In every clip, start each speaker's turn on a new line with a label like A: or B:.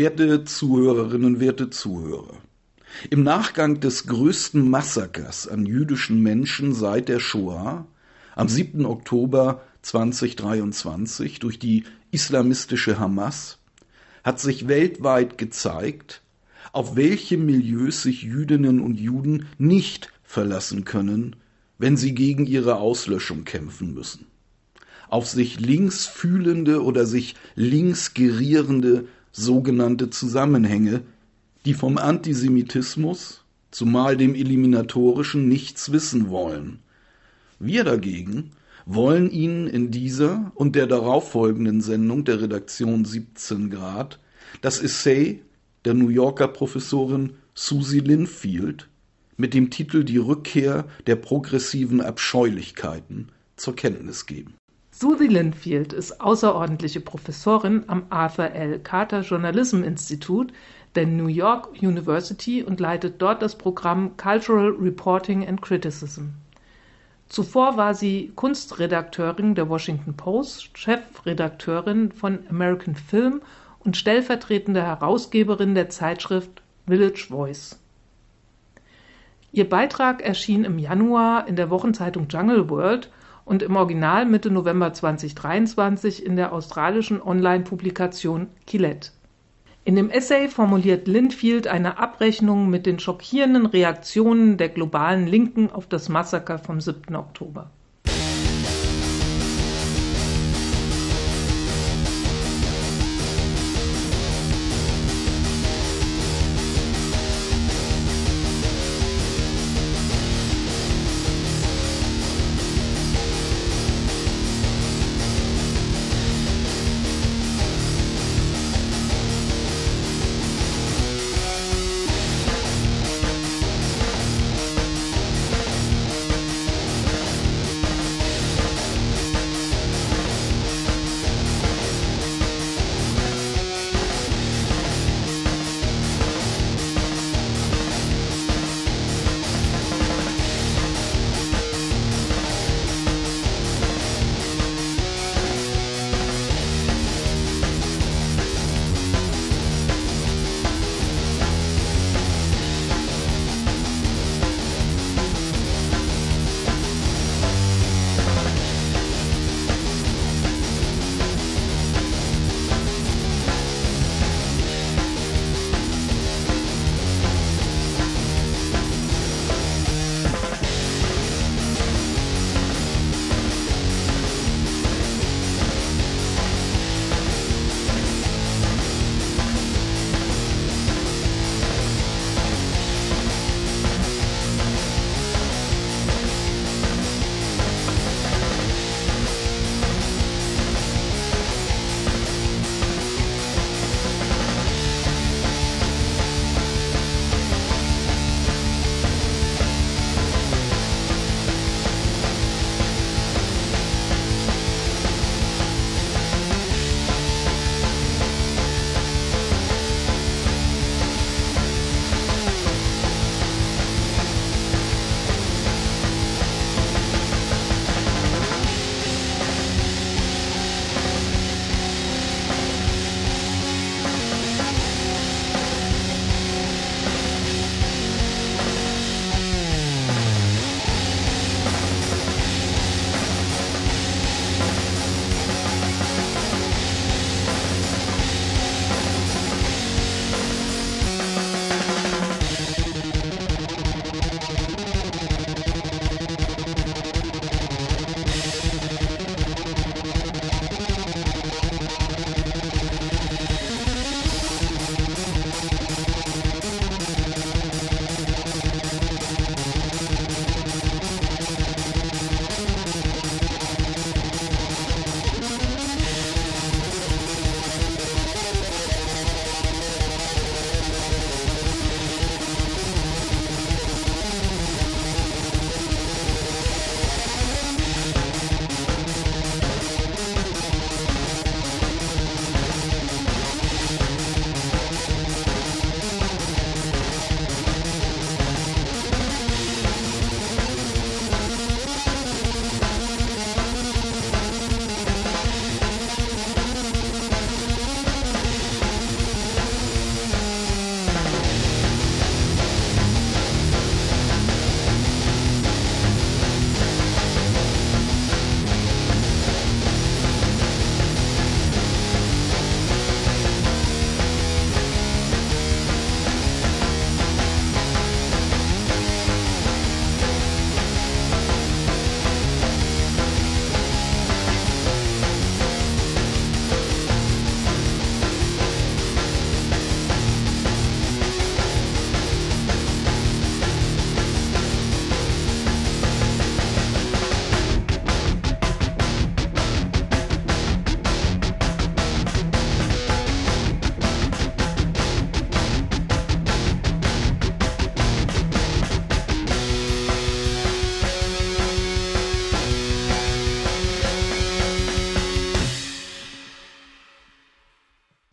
A: Werte Zuhörerinnen, werte Zuhörer. Im Nachgang des größten Massakers an jüdischen Menschen seit der Shoah am 7. Oktober 2023 durch die islamistische Hamas hat sich weltweit gezeigt, auf welche Milieus sich Jüdinnen und Juden nicht verlassen können, wenn sie gegen ihre Auslöschung kämpfen müssen. Auf sich links fühlende oder sich links gerierende sogenannte Zusammenhänge, die vom Antisemitismus, zumal dem Eliminatorischen, nichts wissen wollen. Wir dagegen wollen Ihnen in dieser und der darauffolgenden Sendung der Redaktion 17 Grad das Essay der New Yorker Professorin Susie Linfield mit dem Titel Die Rückkehr der progressiven Abscheulichkeiten zur Kenntnis geben.
B: Susie Linfield ist außerordentliche Professorin am Arthur L. Carter Journalism Institute der New York University und leitet dort das Programm Cultural Reporting and Criticism. Zuvor war sie Kunstredakteurin der Washington Post, Chefredakteurin von American Film und stellvertretende Herausgeberin der Zeitschrift Village Voice. Ihr Beitrag erschien im Januar in der Wochenzeitung Jungle World und im Original Mitte November 2023 in der australischen Online-Publikation Quillette. In dem Essay formuliert Linfield eine Abrechnung mit den schockierenden Reaktionen der globalen Linken auf das Massaker vom 7. Oktober.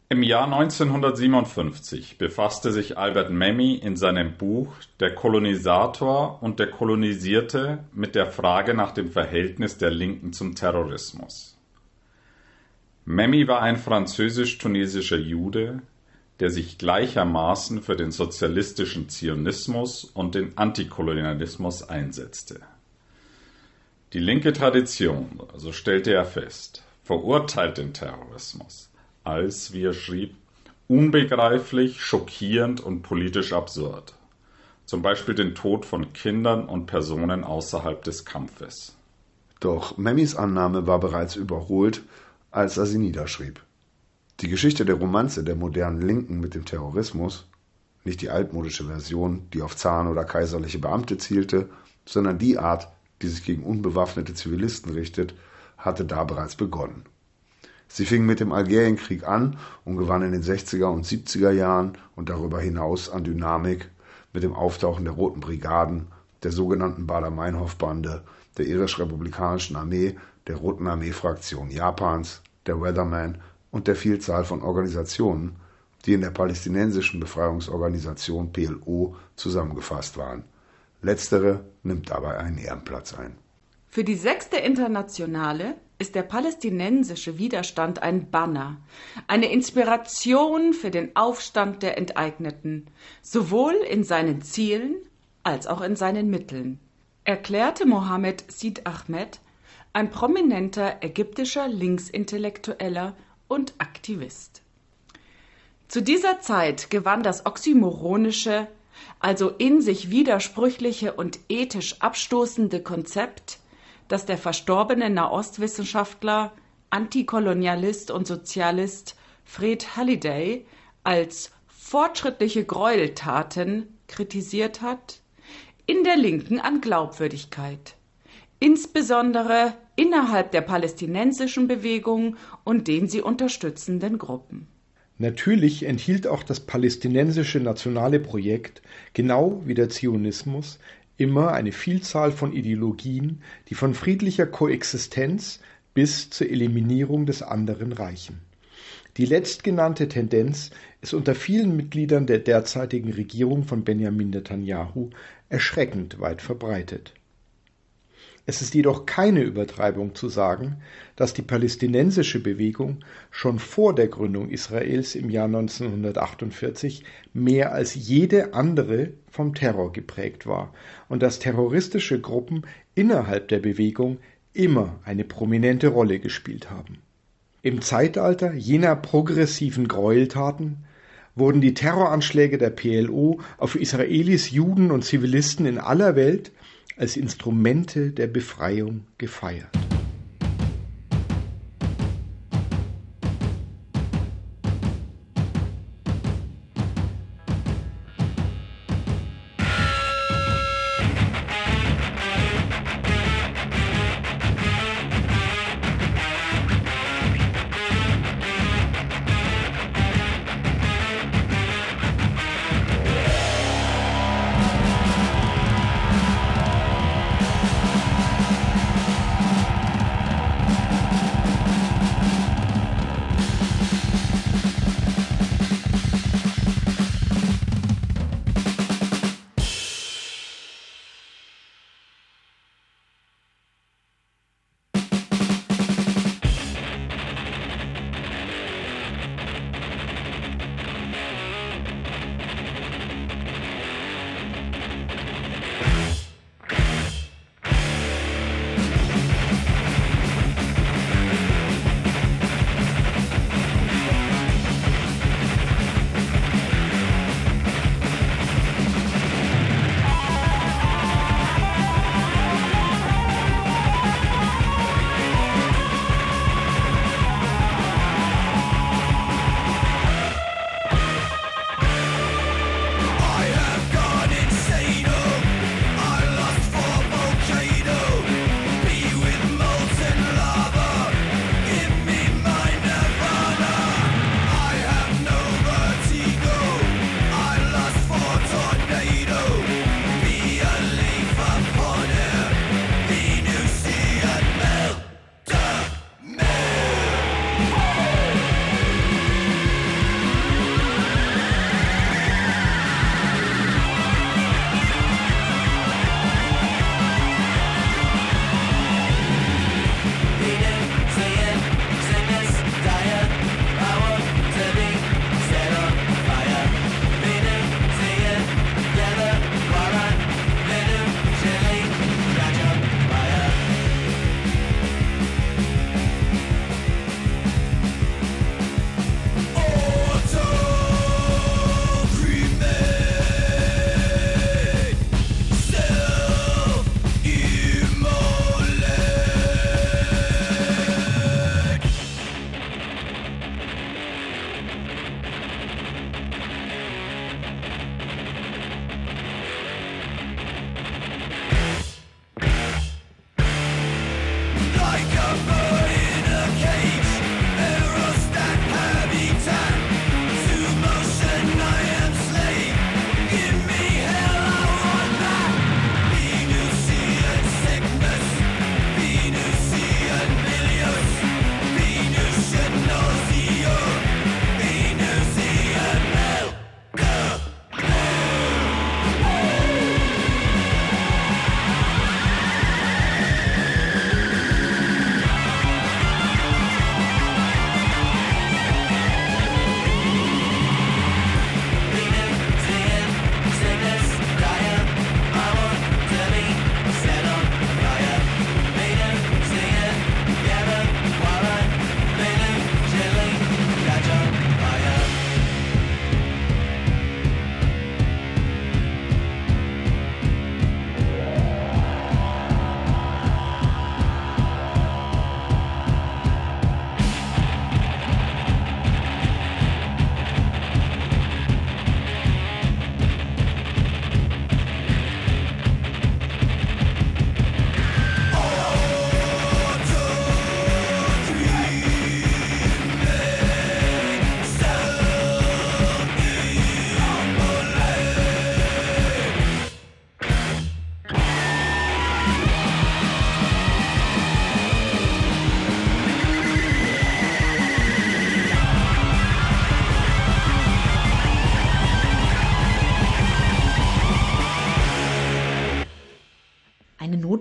C: Im Jahr 1957 befasste sich Albert Memmi in seinem Buch Der Kolonisator und der Kolonisierte mit der Frage nach dem Verhältnis der Linken zum Terrorismus. Memmi war ein französisch-tunesischer Jude, der sich gleichermaßen für den sozialistischen Zionismus und den Antikolonialismus einsetzte. Die linke Tradition, so stellte er fest, verurteilt den Terrorismus als, wie er schrieb, unbegreiflich, schockierend und politisch absurd. Zum Beispiel den Tod von Kindern und Personen außerhalb des Kampfes.
D: Doch Memmis Annahme war bereits überholt, als er sie niederschrieb. Die Geschichte der Romanze der modernen Linken mit dem Terrorismus, nicht die altmodische Version, die auf Zahn oder kaiserliche Beamte zielte, sondern die Art, die sich gegen unbewaffnete Zivilisten richtet, hatte da bereits begonnen. Sie fing mit dem Algerienkrieg an und gewann in den 60er und 70er Jahren und darüber hinaus an Dynamik mit dem Auftauchen der Roten Brigaden, der sogenannten Baader-Meinhof-Bande, der irisch-republikanischen Armee, der Roten Armee-Fraktion Japans, der Weatherman und der Vielzahl von Organisationen, die in der palästinensischen Befreiungsorganisation PLO zusammengefasst waren. Letztere nimmt dabei einen Ehrenplatz ein.
E: Für die sechste Internationale ist der palästinensische Widerstand ein Banner, eine Inspiration für den Aufstand der Enteigneten, sowohl in seinen Zielen als auch in seinen Mitteln, erklärte Mohammed Sid Ahmed, ein prominenter ägyptischer Linksintellektueller und Aktivist. Zu dieser Zeit gewann das oxymoronische, also in sich widersprüchliche und ethisch abstoßende Konzept dass der verstorbene Nahostwissenschaftler, Antikolonialist und Sozialist Fred Halliday als fortschrittliche Gräueltaten kritisiert hat, in der Linken an Glaubwürdigkeit, insbesondere innerhalb der palästinensischen Bewegung und den sie unterstützenden Gruppen.
F: Natürlich enthielt auch das palästinensische nationale Projekt, genau wie der Zionismus, immer eine Vielzahl von Ideologien, die von friedlicher Koexistenz bis zur Eliminierung des anderen reichen. Die letztgenannte Tendenz ist unter vielen Mitgliedern der derzeitigen Regierung von Benjamin Netanyahu erschreckend weit verbreitet es ist jedoch keine Übertreibung zu sagen, dass die palästinensische Bewegung schon vor der Gründung Israels im Jahr 1948 mehr als jede andere vom Terror geprägt war und dass terroristische Gruppen innerhalb der Bewegung immer eine prominente Rolle gespielt haben. Im Zeitalter jener progressiven Gräueltaten wurden die Terroranschläge der PLO auf Israelis, Juden und Zivilisten in aller Welt als Instrumente der Befreiung gefeiert.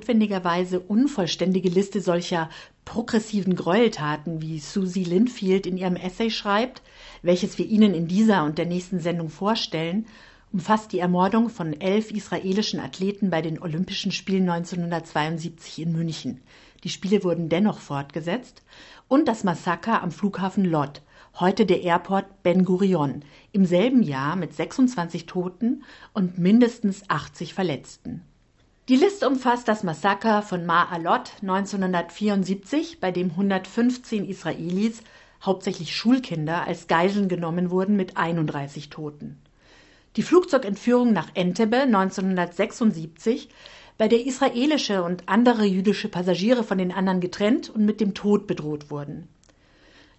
G: Notwendigerweise unvollständige Liste solcher progressiven Gräueltaten, wie Susie Linfield in ihrem Essay schreibt, welches wir Ihnen in dieser und der nächsten Sendung vorstellen, umfasst die Ermordung von elf israelischen Athleten bei den Olympischen Spielen 1972 in München. Die Spiele wurden dennoch fortgesetzt und das Massaker am Flughafen Lod, heute der Airport Ben Gurion, im selben Jahr mit 26 Toten und mindestens 80 Verletzten. Die Liste umfasst das Massaker von Ma'alot 1974, bei dem 115 Israelis, hauptsächlich Schulkinder, als Geiseln genommen wurden mit 31 Toten. Die Flugzeugentführung nach Entebbe 1976, bei der israelische und andere jüdische Passagiere von den anderen getrennt und mit dem Tod bedroht wurden.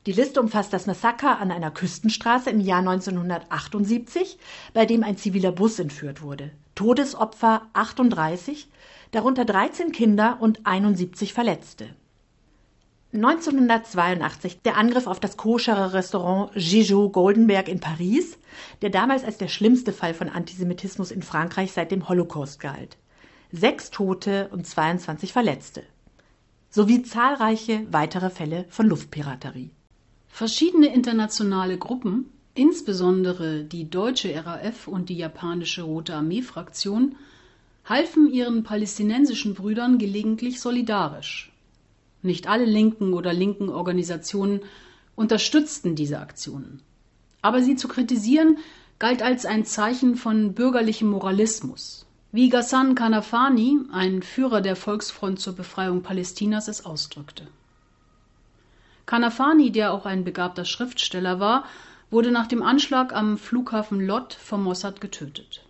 G: Die Liste umfasst das Massaker an einer Küstenstraße im Jahr 1978, bei dem ein ziviler Bus entführt wurde. Todesopfer 38, darunter 13 Kinder und 71 Verletzte. 1982 der Angriff auf das koschere Restaurant Gigot Goldenberg in Paris, der damals als der schlimmste Fall von Antisemitismus in Frankreich seit dem Holocaust galt. Sechs Tote und 22 Verletzte. Sowie zahlreiche weitere Fälle von Luftpiraterie.
H: Verschiedene internationale Gruppen, insbesondere die deutsche RAF und die japanische Rote Armee-Fraktion, halfen ihren palästinensischen Brüdern gelegentlich solidarisch. Nicht alle linken oder linken Organisationen unterstützten diese Aktionen. Aber sie zu kritisieren galt als ein Zeichen von bürgerlichem Moralismus, wie Ghassan Kanafani, ein Führer der Volksfront zur Befreiung Palästinas, es ausdrückte. Kanafani, der auch ein begabter Schriftsteller war, wurde nach dem Anschlag am Flughafen Lod vom Mossad getötet.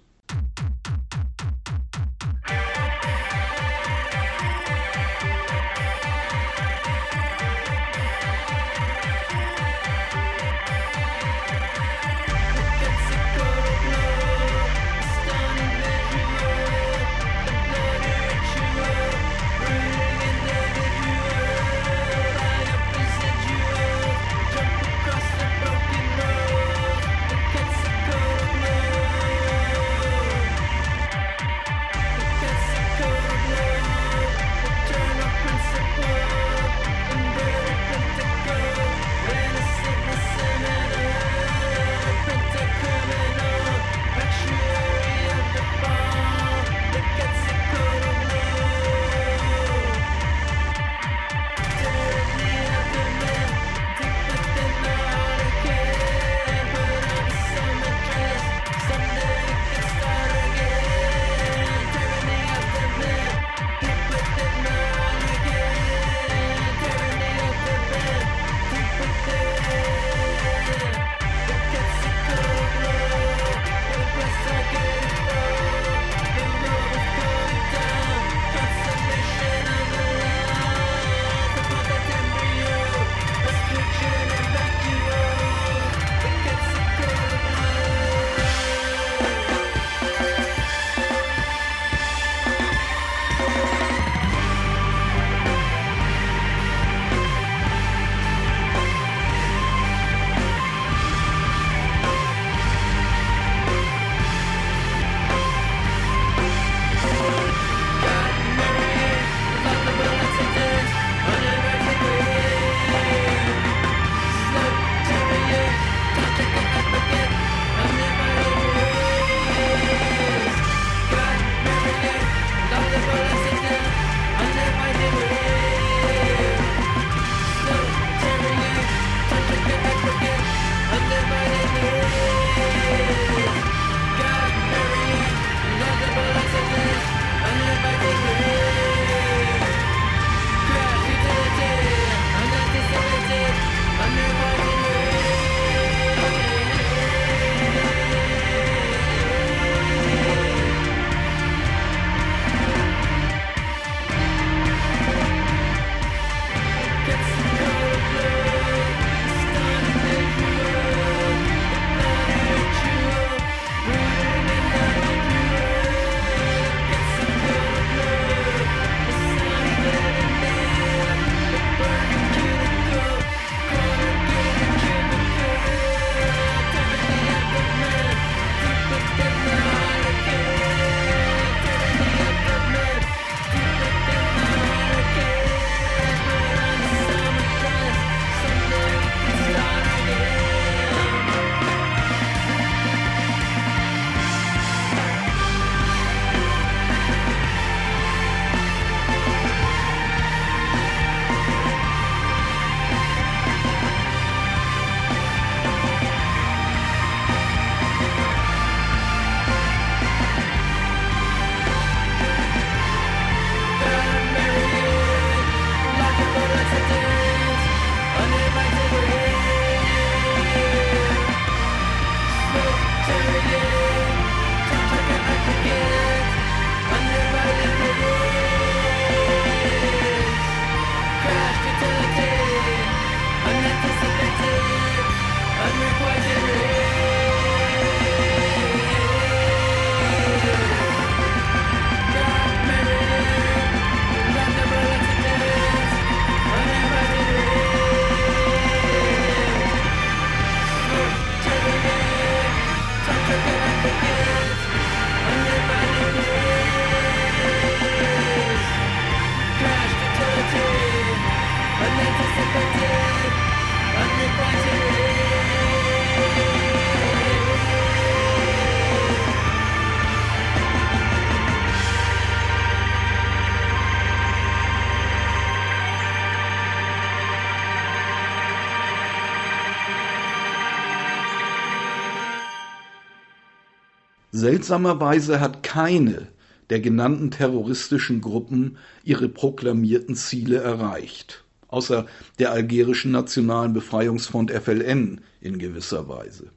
A: Seltsamerweise hat keine der genannten terroristischen Gruppen ihre proklamierten Ziele erreicht, außer der algerischen Nationalen Befreiungsfront FLN in gewisser Weise.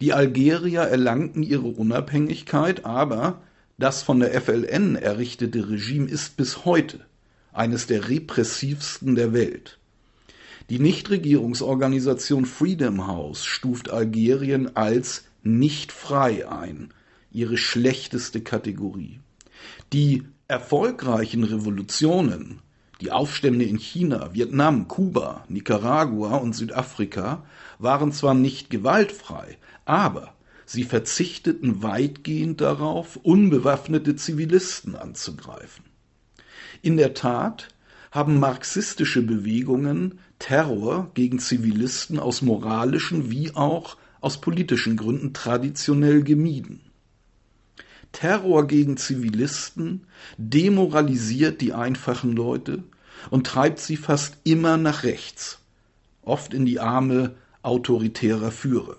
A: Die Algerier erlangten ihre Unabhängigkeit, aber das von der FLN errichtete Regime ist bis heute eines der repressivsten der Welt. Die Nichtregierungsorganisation Freedom House stuft Algerien als nicht frei ein, ihre schlechteste Kategorie. Die erfolgreichen Revolutionen, die Aufstände in China, Vietnam, Kuba, Nicaragua und Südafrika waren zwar nicht gewaltfrei, aber sie verzichteten weitgehend darauf, unbewaffnete Zivilisten anzugreifen. In der Tat haben marxistische Bewegungen Terror gegen Zivilisten aus moralischen wie auch aus politischen Gründen traditionell gemieden. Terror gegen Zivilisten demoralisiert die einfachen Leute und treibt sie fast immer nach rechts, oft in die Arme autoritärer Führer.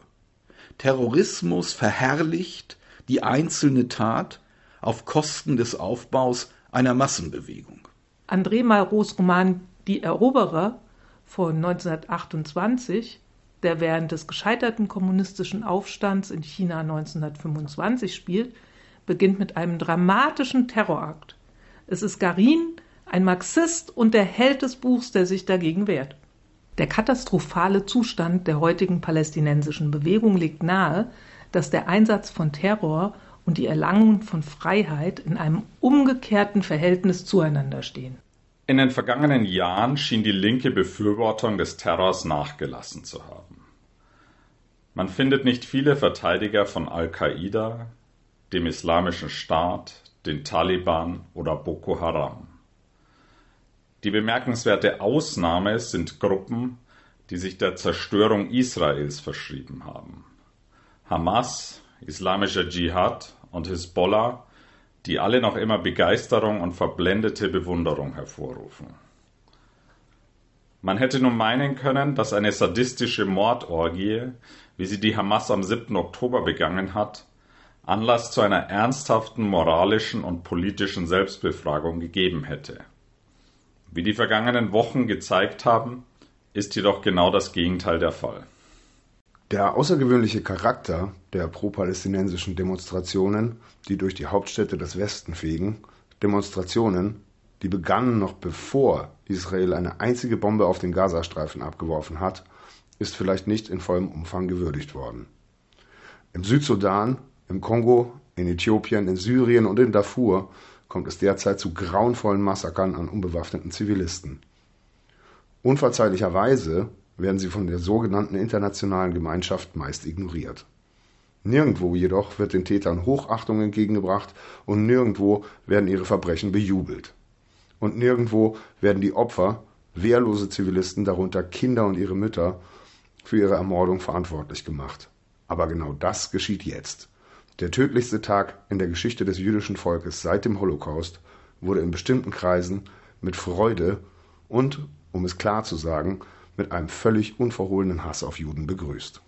A: Terrorismus verherrlicht die einzelne Tat auf Kosten des Aufbaus einer Massenbewegung.
B: André Malraux Roman Die Eroberer von 1928, der während des gescheiterten kommunistischen Aufstands in China 1925 spielt, beginnt mit einem dramatischen Terrorakt. Es ist Garin, ein Marxist und der Held des Buchs, der sich dagegen wehrt. Der katastrophale Zustand der heutigen palästinensischen Bewegung legt nahe, dass der Einsatz von Terror und die Erlangung von Freiheit in einem umgekehrten Verhältnis zueinander stehen.
C: In den vergangenen Jahren schien die linke Befürwortung des Terrors nachgelassen zu haben. Man findet nicht viele Verteidiger von Al-Qaida, dem Islamischen Staat, den Taliban oder Boko Haram. Die bemerkenswerte Ausnahme sind Gruppen, die sich der Zerstörung Israels verschrieben haben. Hamas, Islamischer Dschihad und Hisbollah, die alle noch immer Begeisterung und verblendete Bewunderung hervorrufen. Man hätte nun meinen können, dass eine sadistische Mordorgie, wie sie die Hamas am 7. Oktober begangen hat, Anlass zu einer ernsthaften moralischen und politischen Selbstbefragung gegeben hätte. Wie die vergangenen Wochen gezeigt haben, ist jedoch genau das Gegenteil der Fall.
D: Der außergewöhnliche Charakter der pro-palästinensischen Demonstrationen, die durch die Hauptstädte des Westen fegen, Demonstrationen, die begannen noch bevor Israel eine einzige Bombe auf den Gazastreifen abgeworfen hat, ist vielleicht nicht in vollem Umfang gewürdigt worden. Im Südsudan, im Kongo, in Äthiopien, in Syrien und in Darfur kommt es derzeit zu grauenvollen Massakern an unbewaffneten Zivilisten. Unverzeihlicherweise werden sie von der sogenannten internationalen Gemeinschaft meist ignoriert. Nirgendwo jedoch wird den Tätern Hochachtung entgegengebracht und nirgendwo werden ihre Verbrechen bejubelt. Und nirgendwo werden die Opfer, wehrlose Zivilisten, darunter Kinder und ihre Mütter, für ihre Ermordung verantwortlich gemacht. Aber genau das geschieht jetzt. Der tödlichste Tag in der Geschichte des jüdischen Volkes seit dem Holocaust wurde in bestimmten Kreisen mit Freude und, um es klar zu sagen, mit einem völlig unverhohlenen Hass auf Juden begrüßt.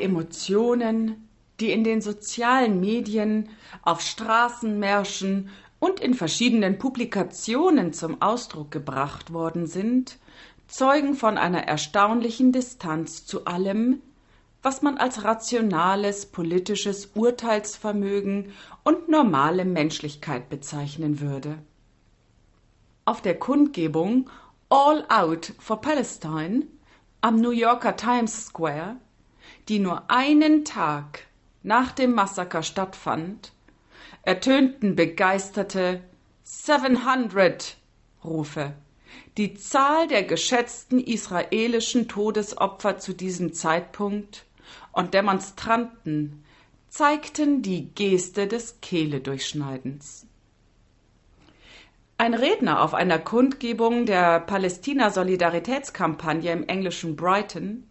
E: Emotionen, die in den sozialen Medien, auf Straßenmärschen und in verschiedenen Publikationen zum Ausdruck gebracht worden sind, zeugen von einer erstaunlichen Distanz zu allem, was man als rationales politisches Urteilsvermögen und normale Menschlichkeit bezeichnen würde. Auf der Kundgebung All Out for Palestine am New Yorker Times Square, die nur einen Tag nach dem Massaker stattfand, ertönten begeisterte 700 Rufe. Die Zahl der geschätzten israelischen Todesopfer zu diesem Zeitpunkt und Demonstranten zeigten die Geste des Kehledurchschneidens. Ein Redner auf einer Kundgebung der Palästina-Solidaritätskampagne im englischen Brighton,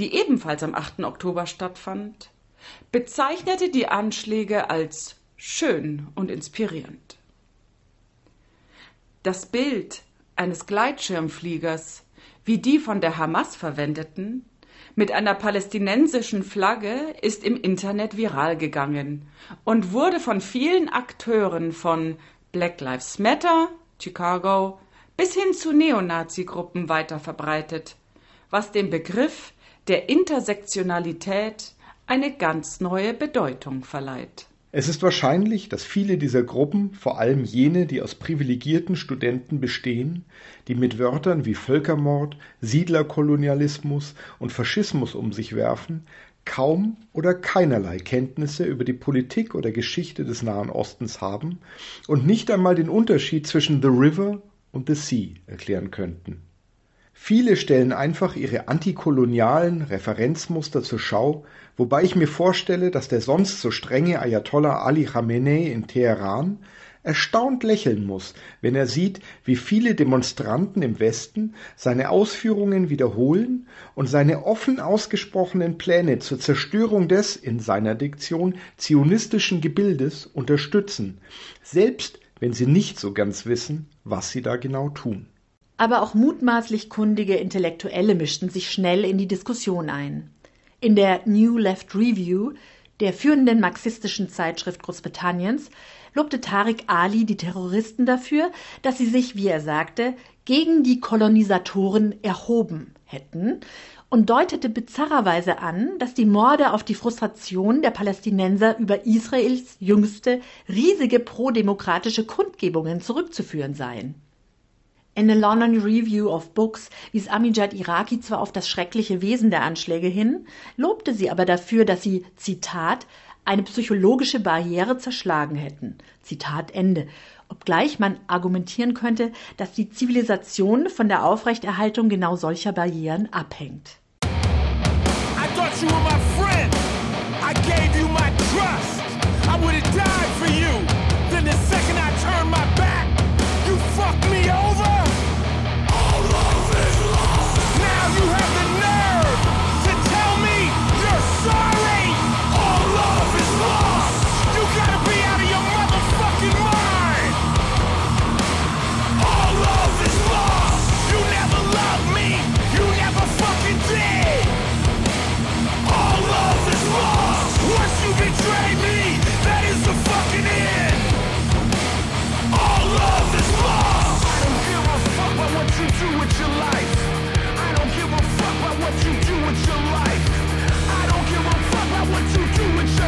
E: die ebenfalls am 8. Oktober stattfand, bezeichnete die Anschläge als schön und inspirierend. Das Bild eines Gleitschirmfliegers, wie die von der Hamas verwendeten, mit einer palästinensischen Flagge ist im Internet viral gegangen und wurde von vielen Akteuren von Black Lives Matter, Chicago, bis hin zu Neonazi-Gruppen weiterverbreitet, was dem Begriff der Intersektionalität eine ganz neue Bedeutung verleiht.
F: Es ist wahrscheinlich, dass viele dieser Gruppen, vor allem jene, die aus privilegierten Studenten bestehen, die mit Wörtern wie Völkermord, Siedlerkolonialismus und Faschismus um sich werfen, kaum oder keinerlei Kenntnisse über die Politik oder Geschichte des Nahen Ostens haben und nicht einmal den Unterschied zwischen The River und The Sea erklären könnten. Viele stellen einfach ihre antikolonialen Referenzmuster zur Schau, wobei ich mir vorstelle, dass der sonst so strenge Ayatollah Ali Khamenei in Teheran erstaunt lächeln muss, wenn er sieht, wie viele Demonstranten im Westen seine Ausführungen wiederholen und seine offen ausgesprochenen Pläne zur Zerstörung des, in seiner Diktion, zionistischen Gebildes unterstützen, selbst wenn sie nicht so ganz wissen, was sie da genau tun.
G: Aber auch mutmaßlich kundige Intellektuelle mischten sich schnell in die Diskussion ein. In der New Left Review, der führenden marxistischen Zeitschrift Großbritanniens,
I: lobte Tariq Ali die Terroristen dafür, dass sie sich, wie er sagte, gegen die Kolonisatoren erhoben hätten und deutete bizarrerweise an, dass die Morde auf die Frustration der Palästinenser über Israels jüngste riesige prodemokratische Kundgebungen zurückzuführen seien. In a London Review of Books wies Amijad Iraki zwar auf das schreckliche Wesen der Anschläge hin, lobte sie aber dafür, dass sie, Zitat, eine psychologische Barriere zerschlagen hätten. Zitat Ende. Obgleich man argumentieren könnte, dass die Zivilisation von der Aufrechterhaltung genau solcher Barrieren abhängt. you were my friend. I gave you my what you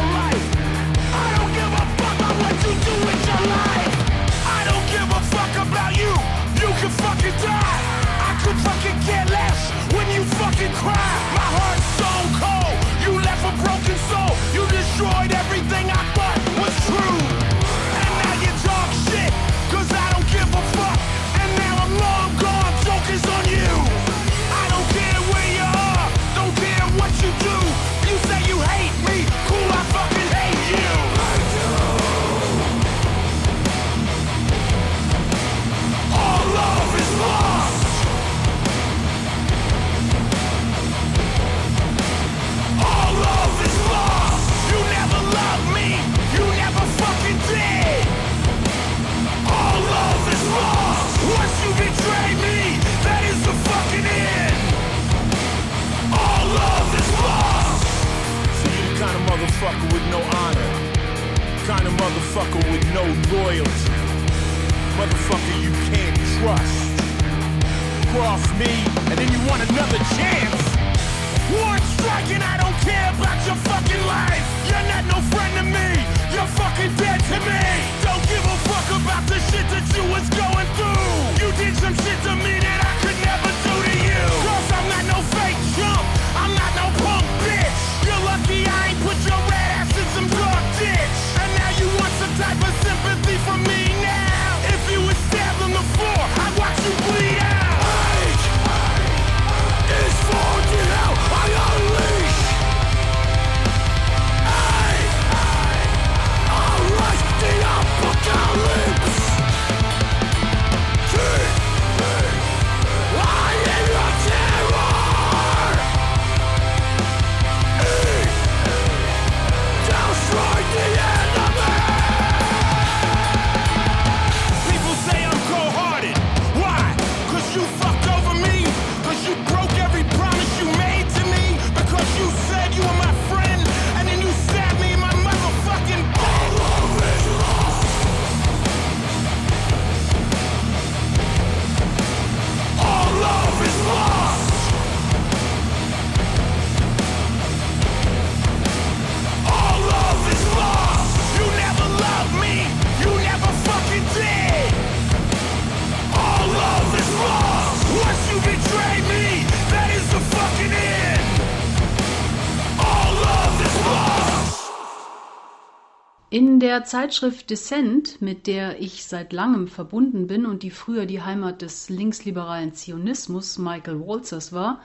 H: der Zeitschrift Dissent, mit der ich seit langem verbunden bin und die früher die Heimat des linksliberalen Zionismus Michael Walzers war,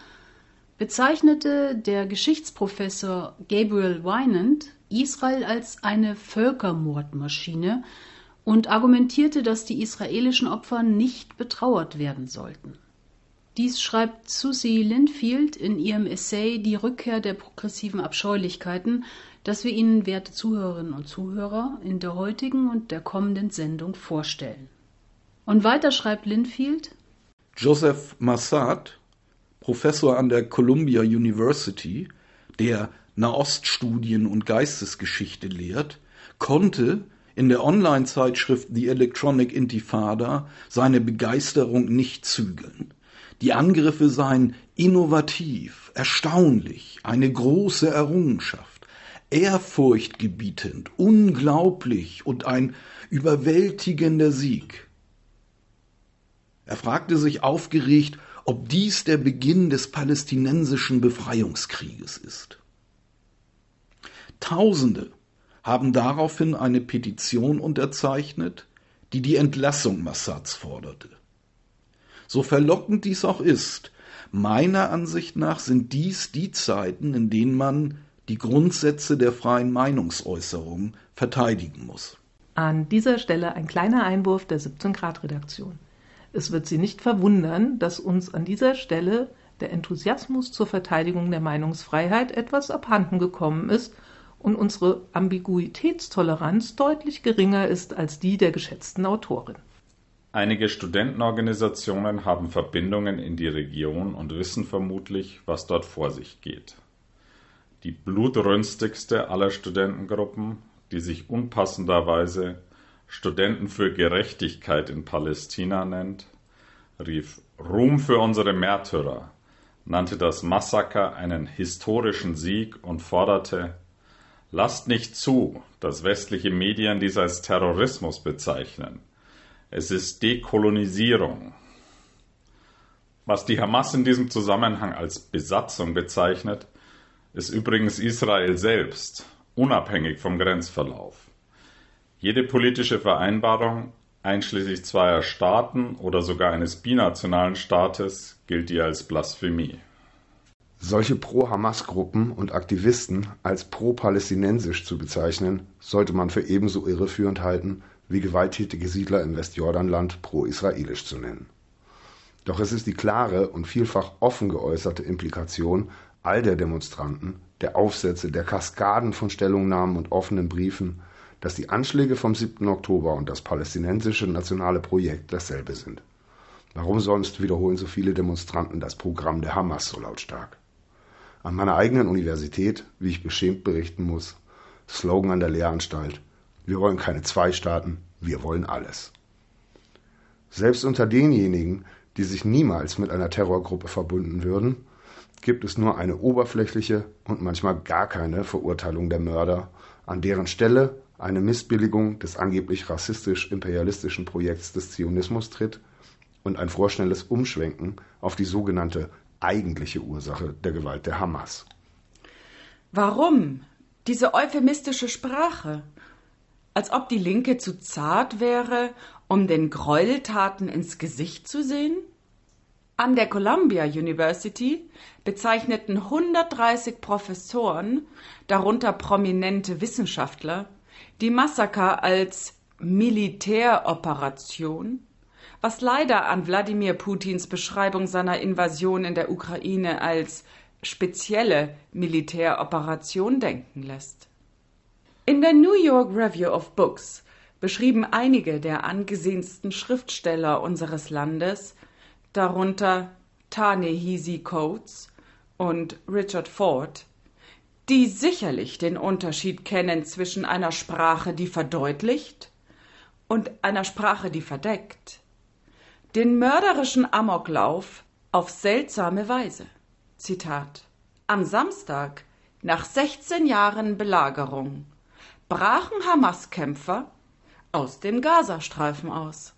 H: bezeichnete der Geschichtsprofessor Gabriel Winant Israel als eine Völkermordmaschine und argumentierte, dass die israelischen Opfer nicht betrauert werden sollten. Dies schreibt Susie Linfield in ihrem Essay Die Rückkehr der progressiven Abscheulichkeiten, das wir Ihnen, werte Zuhörerinnen und Zuhörer, in der heutigen und der kommenden Sendung vorstellen. Und weiter schreibt Linfield,
A: Joseph Massad, Professor an der Columbia University, der Nahoststudien und Geistesgeschichte lehrt, konnte in der Online-Zeitschrift The Electronic Intifada seine Begeisterung nicht zügeln. Die Angriffe seien innovativ, erstaunlich, eine große Errungenschaft, ehrfurchtgebietend, unglaublich und ein überwältigender Sieg. Er fragte sich aufgeregt, ob dies der Beginn des palästinensischen Befreiungskrieges ist. Tausende haben daraufhin eine Petition unterzeichnet, die die Entlassung Massads forderte. So verlockend dies auch ist, meiner Ansicht nach sind dies die Zeiten, in denen man die Grundsätze der freien Meinungsäußerung verteidigen muss.
B: An dieser Stelle ein kleiner Einwurf der 17 Grad Redaktion. Es wird Sie nicht verwundern, dass uns an dieser Stelle der Enthusiasmus zur Verteidigung der Meinungsfreiheit etwas abhanden gekommen ist und unsere Ambiguitätstoleranz deutlich geringer ist als die der geschätzten Autorin.
C: Einige Studentenorganisationen haben Verbindungen in die Region und wissen vermutlich, was dort vor sich geht. Die blutrünstigste aller Studentengruppen, die sich unpassenderweise Studenten für Gerechtigkeit in Palästina nennt, rief Ruhm für unsere Märtyrer, nannte das Massaker einen historischen Sieg und forderte Lasst nicht zu, dass westliche Medien dies als Terrorismus bezeichnen. Es ist Dekolonisierung. Was die Hamas in diesem Zusammenhang als Besatzung bezeichnet, ist übrigens Israel selbst, unabhängig vom Grenzverlauf. Jede politische Vereinbarung, einschließlich zweier Staaten oder sogar eines binationalen Staates, gilt ihr als Blasphemie.
D: Solche Pro-Hamas-Gruppen und Aktivisten als pro-palästinensisch zu bezeichnen, sollte man für ebenso irreführend halten, wie gewalttätige Siedler im Westjordanland pro-israelisch zu nennen. Doch es ist die klare und vielfach offen geäußerte Implikation all der Demonstranten, der Aufsätze, der Kaskaden von Stellungnahmen und offenen Briefen, dass die Anschläge vom 7. Oktober und das palästinensische nationale Projekt dasselbe sind. Warum sonst wiederholen so viele Demonstranten das Programm der Hamas so lautstark? An meiner eigenen Universität, wie ich beschämt berichten muss, Slogan an der Lehranstalt: Wir wollen keine zwei Staaten, wir wollen alles. Selbst unter denjenigen, die sich niemals mit einer Terrorgruppe verbunden würden, gibt es nur eine oberflächliche und manchmal gar keine Verurteilung der Mörder, an deren Stelle eine Missbilligung des angeblich rassistisch-imperialistischen Projekts des Zionismus tritt und ein vorschnelles Umschwenken auf die sogenannte eigentliche Ursache der Gewalt der Hamas.
E: Warum diese euphemistische Sprache? Als ob die Linke zu zart wäre, um den Gräueltaten ins Gesicht zu sehen? An der Columbia University bezeichneten 130 Professoren, darunter prominente Wissenschaftler, die Massaker als Militäroperation was leider an Wladimir Putins Beschreibung seiner Invasion in der Ukraine als spezielle Militäroperation denken lässt. In der New York Review of Books beschrieben einige der angesehensten Schriftsteller unseres Landes, darunter Ta-Nehisi Coates und Richard Ford, die sicherlich den Unterschied kennen zwischen einer Sprache, die verdeutlicht und einer Sprache, die verdeckt, den mörderischen Amoklauf auf seltsame Weise. Zitat. Am Samstag, nach 16 Jahren Belagerung, brachen Hamas-Kämpfer aus dem Gazastreifen aus.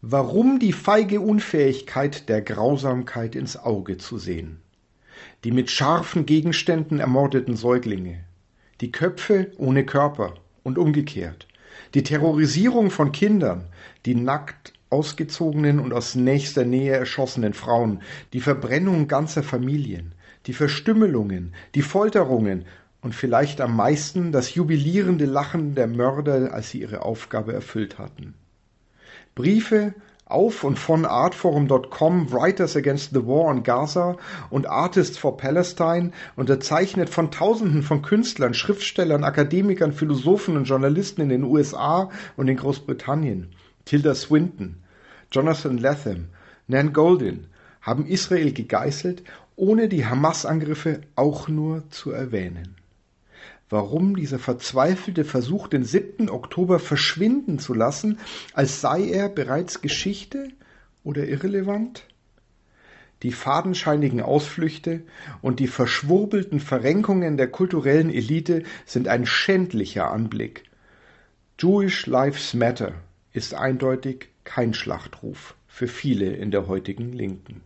F: Warum die feige Unfähigkeit der Grausamkeit ins Auge zu sehen? Die mit scharfen Gegenständen ermordeten Säuglinge, die Köpfe ohne Körper und umgekehrt, die Terrorisierung von Kindern, die nackt ausgezogenen und aus nächster Nähe erschossenen Frauen, die Verbrennung ganzer Familien, die Verstümmelungen, die Folterungen und vielleicht am meisten das jubilierende Lachen der Mörder, als sie ihre Aufgabe erfüllt hatten. Briefe auf und von artforum.com, Writers Against the War on Gaza und Artists for Palestine, unterzeichnet von Tausenden von Künstlern, Schriftstellern, Akademikern, Philosophen und Journalisten in den USA und in Großbritannien. Tilda Swinton, Jonathan Latham, Nan Goldin haben Israel gegeißelt, ohne die Hamas-Angriffe auch nur zu erwähnen.
J: Warum dieser verzweifelte Versuch, den 7. Oktober verschwinden zu lassen, als sei er bereits Geschichte oder irrelevant? Die fadenscheinigen Ausflüchte und die verschwurbelten Verrenkungen der kulturellen Elite sind ein schändlicher Anblick. Jewish Lives Matter ist eindeutig kein Schlachtruf für viele in der heutigen Linken.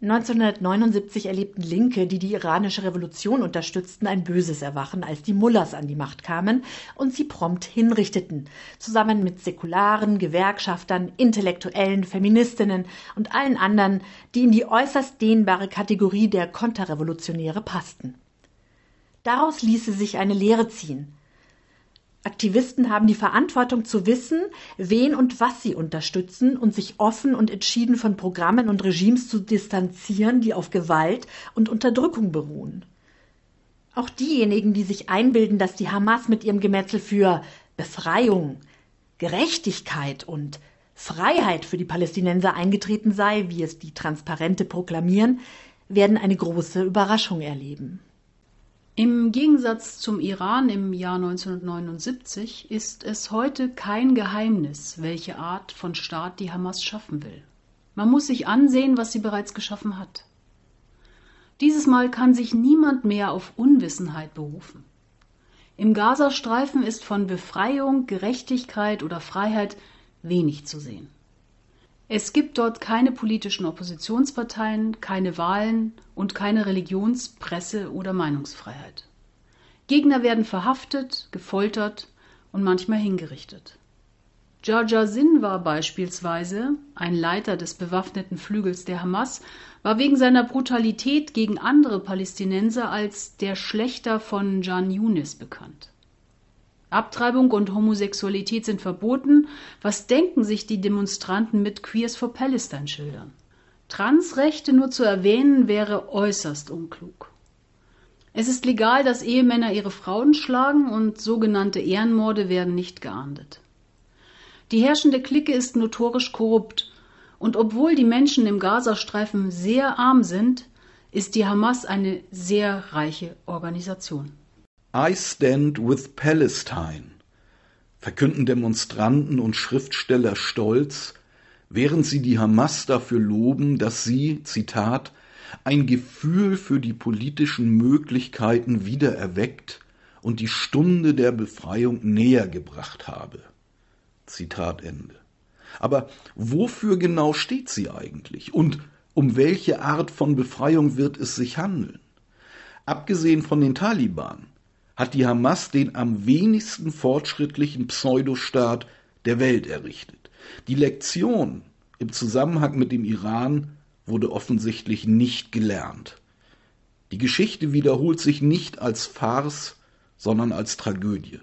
G: (1979) erlebten Linke, die die iranische Revolution unterstützten, ein böses Erwachen, als die Mullahs an die Macht kamen und sie prompt hinrichteten, zusammen mit Säkularen, Gewerkschaftern, Intellektuellen, Feministinnen und allen anderen, die in die äußerst dehnbare Kategorie der Konterrevolutionäre passten. Daraus ließe sich eine Lehre ziehen Aktivisten haben die Verantwortung zu wissen, wen und was sie unterstützen und sich offen und entschieden von Programmen und Regimes zu distanzieren, die auf Gewalt und Unterdrückung beruhen. Auch diejenigen, die sich einbilden, dass die Hamas mit ihrem Gemetzel für Befreiung, Gerechtigkeit und Freiheit für die Palästinenser eingetreten sei, wie es die Transparente proklamieren, werden eine große Überraschung erleben.
H: Im Gegensatz zum Iran im Jahr 1979 ist es heute kein Geheimnis, welche Art von Staat die Hamas schaffen will. Man muss sich ansehen, was sie bereits geschaffen hat. Dieses Mal kann sich niemand mehr auf Unwissenheit berufen. Im Gazastreifen ist von Befreiung, Gerechtigkeit oder Freiheit wenig zu sehen. Es gibt dort keine politischen Oppositionsparteien, keine Wahlen und keine Religions-, Presse- oder Meinungsfreiheit. Gegner werden verhaftet, gefoltert und manchmal hingerichtet. Georgia Sinwar beispielsweise, ein Leiter des bewaffneten Flügels der Hamas, war wegen seiner Brutalität gegen andere Palästinenser als der Schlechter von Jan Yunis bekannt. Abtreibung und Homosexualität sind verboten. Was denken sich die Demonstranten mit Queers for Palestine Schildern? Transrechte nur zu erwähnen wäre äußerst unklug. Es ist legal, dass Ehemänner ihre Frauen schlagen und sogenannte Ehrenmorde werden nicht geahndet. Die herrschende Clique ist notorisch korrupt und obwohl die Menschen im Gazastreifen sehr arm sind, ist die Hamas eine sehr reiche Organisation.
A: I stand with Palestine, verkünden Demonstranten und Schriftsteller stolz, während sie die Hamas dafür loben, dass sie, Zitat, ein Gefühl für die politischen Möglichkeiten wiedererweckt und die Stunde der Befreiung näher gebracht habe. Zitat Ende. Aber wofür genau steht sie eigentlich? Und um welche Art von Befreiung wird es sich handeln? Abgesehen von den Taliban hat die Hamas den am wenigsten fortschrittlichen Pseudostaat der Welt errichtet. Die Lektion im Zusammenhang mit dem Iran wurde offensichtlich nicht gelernt. Die Geschichte wiederholt sich nicht als Farce, sondern als Tragödie.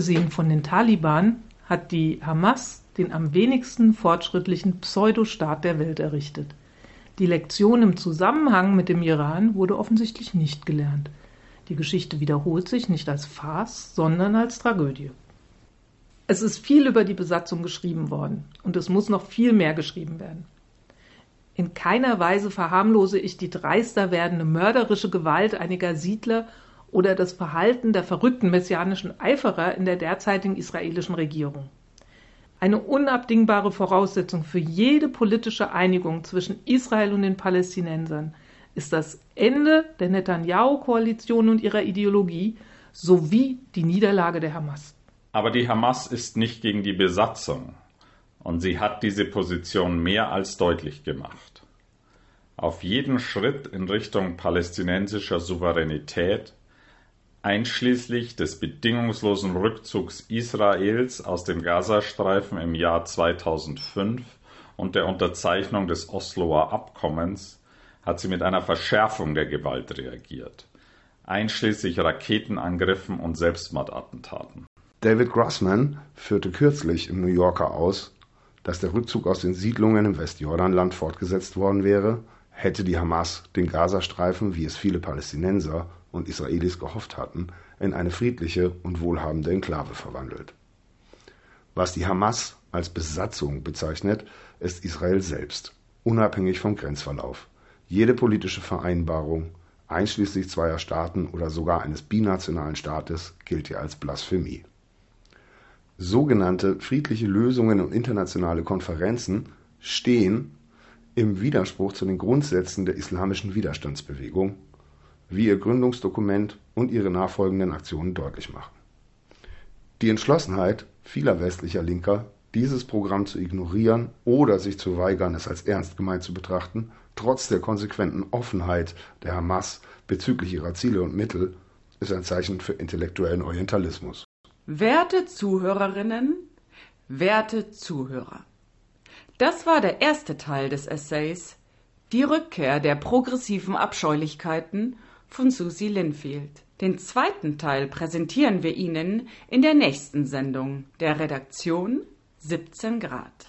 B: Abgesehen von den Taliban hat die Hamas den am wenigsten fortschrittlichen Pseudostaat der Welt errichtet. Die Lektion im Zusammenhang mit dem Iran wurde offensichtlich nicht gelernt. Die Geschichte wiederholt sich nicht als Farce, sondern als Tragödie. Es ist viel über die Besatzung geschrieben worden und es muss noch viel mehr geschrieben werden. In keiner Weise verharmlose ich die dreister werdende mörderische Gewalt einiger Siedler oder das Verhalten der verrückten messianischen Eiferer in der derzeitigen israelischen Regierung. Eine unabdingbare Voraussetzung für jede politische Einigung zwischen Israel und den Palästinensern ist das Ende der Netanyahu-Koalition und ihrer Ideologie sowie die Niederlage der Hamas.
C: Aber die Hamas ist nicht gegen die Besatzung und sie hat diese Position mehr als deutlich gemacht. Auf jeden Schritt in Richtung palästinensischer Souveränität, einschließlich des bedingungslosen Rückzugs Israels aus dem Gazastreifen im Jahr 2005 und der Unterzeichnung des Osloer Abkommens, hat sie mit einer Verschärfung der Gewalt reagiert, einschließlich Raketenangriffen und Selbstmordattentaten.
D: David Grossman führte kürzlich im New Yorker aus, dass der Rückzug aus den Siedlungen im Westjordanland fortgesetzt worden wäre, hätte die Hamas den Gazastreifen, wie es viele Palästinenser und Israelis gehofft hatten, in eine friedliche und wohlhabende Enklave verwandelt. Was die Hamas als Besatzung bezeichnet, ist Israel selbst, unabhängig vom Grenzverlauf. Jede politische Vereinbarung, einschließlich zweier Staaten oder sogar eines binationalen Staates, gilt hier als Blasphemie. Sogenannte friedliche Lösungen und internationale Konferenzen stehen im Widerspruch zu den Grundsätzen der islamischen Widerstandsbewegung, wie ihr Gründungsdokument und ihre nachfolgenden Aktionen deutlich machen. Die Entschlossenheit vieler westlicher Linker, dieses Programm zu ignorieren oder sich zu weigern, es als ernst gemeint zu betrachten, trotz der konsequenten Offenheit der Hamas bezüglich ihrer Ziele und Mittel, ist ein Zeichen für intellektuellen Orientalismus.
E: Werte Zuhörerinnen, werte Zuhörer. Das war der erste Teil des Essays Die Rückkehr der progressiven Abscheulichkeiten von Susi Linfield. Den zweiten Teil präsentieren wir Ihnen in der nächsten Sendung der Redaktion 17 Grad.